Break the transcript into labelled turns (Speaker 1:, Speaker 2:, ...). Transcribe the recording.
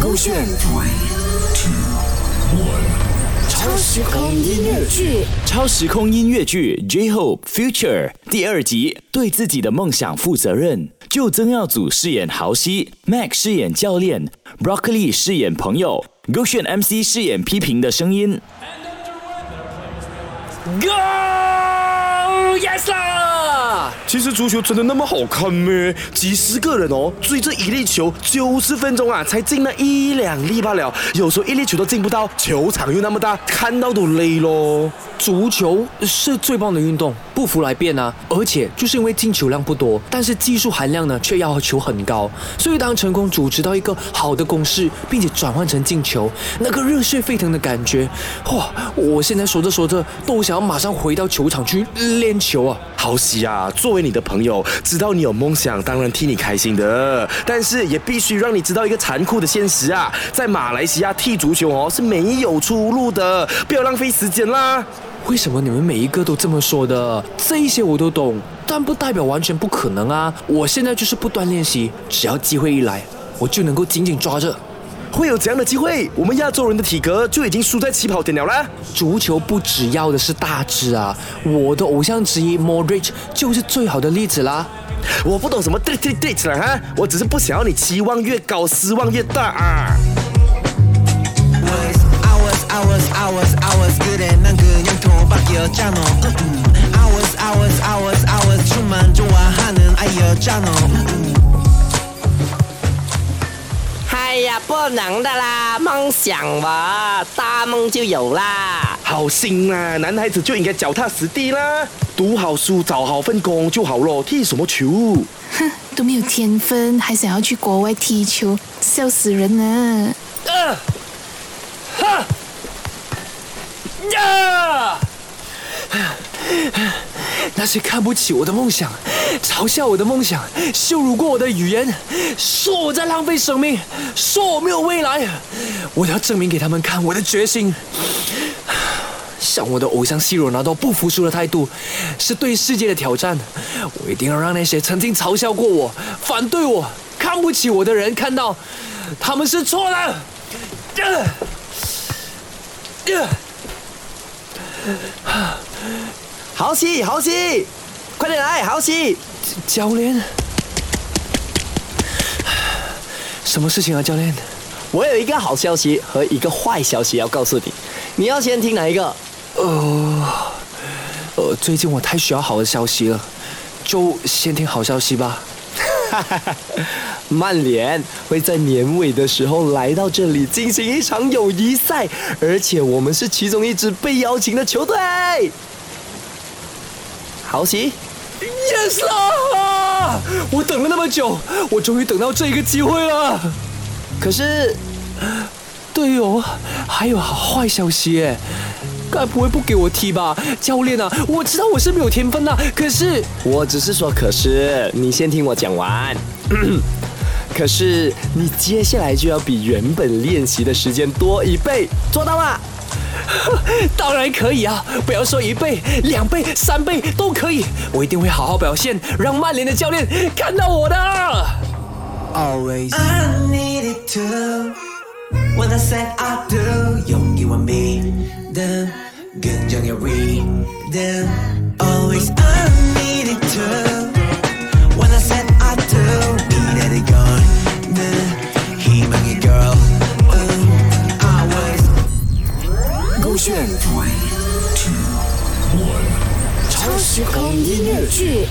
Speaker 1: 勾选 three two one 超时空音乐剧。
Speaker 2: 超时空音乐剧《J-Hope Future》第二集，对自己的梦想负责任。就曾耀祖饰演豪西，Mac 饰演教练，Broccoli 饰演朋友，勾选 MC 饰演批评的声音。Go yes 啦！
Speaker 3: 其实足球真的那么好看咩？几十个人哦，追着一粒球，九十分钟啊，才进了一两粒罢了。有时候一粒球都进不到，球场又那么大，看到都累咯。
Speaker 4: 足球是最棒的运动，不服来辩啊！而且就是因为进球量不多，但是技术含量呢却要求很高，所以当成功组织到一个好的攻势，并且转换成进球，那个热血沸腾的感觉，哇！我现在说着说着都想要马上回到球场去练球啊！
Speaker 3: 好喜啊，作为你的朋友，知道你有梦想，当然替你开心的，但是也必须让你知道一个残酷的现实啊，在马来西亚踢足球哦是没有出路的，不要浪费时间啦。
Speaker 4: 为什么你们每一个都这么说的？这一些我都懂，但不代表完全不可能啊！我现在就是不断练习，只要机会一来，我就能够紧紧抓着。
Speaker 3: 会有这样的机会，我们亚洲人的体格就已经输在起跑点了啦。
Speaker 4: 足球不只要的是大只啊！我的偶像之一 Modric 就是最好的例子啦。
Speaker 3: 我不懂什么 d a t d a t 了哈，我只是不想要你期望越高，失望越大啊。
Speaker 5: hours, hours, hours, hours 그래 난 그냥 도박이었잖아 음, hours, hours, hours, hours 춤만 좋아하는 아이였잖아
Speaker 6: 呀，不能的啦，梦想嘛，大梦就有啦。
Speaker 3: 好心啦，男孩子就应该脚踏实地啦，读好书，找好份工就好咯，踢什么球？
Speaker 7: 哼，都没有天分，还想要去国外踢球，笑死人了！
Speaker 4: 啊！哈！呀！那些看不起我的梦想、嘲笑我的梦想、羞辱过我的语言，说我在浪费生命，说我没有未来，我要证明给他们看我的决心。像我的偶像 C 罗拿到不服输的态度，是对世界的挑战。我一定要让那些曾经嘲笑过我、反对我、看不起我的人看到，他们是错的。呃呃
Speaker 6: 豪西，豪西，快点来，豪西！
Speaker 4: 教练，什么事情啊，教练？
Speaker 6: 我有一个好消息和一个坏消息要告诉你，你要先听哪一个？
Speaker 4: 呃，呃，最近我太需要好的消息了，就先听好消息吧。
Speaker 6: 曼联会在年尾的时候来到这里进行一场友谊赛，而且我们是其中一支被邀请的球队。豪西
Speaker 4: ，Yes 啦！我等了那么久，我终于等到这一个机会了。
Speaker 6: 可是
Speaker 4: 对哦，还有坏消息耶，该不会不给我踢吧？教练啊，我知道我是没有天分呐，可是
Speaker 6: 我只是说，可是你先听我讲完。可是你接下来就要比原本练习的时间多一倍，做到吗？
Speaker 4: 当然可以啊！不要说一倍、两倍、三倍都可以，我一定会好好表现，让曼联的教练看到我的。
Speaker 5: Always I needed to When I said I do
Speaker 1: 勾选 three two one 超时空音乐剧。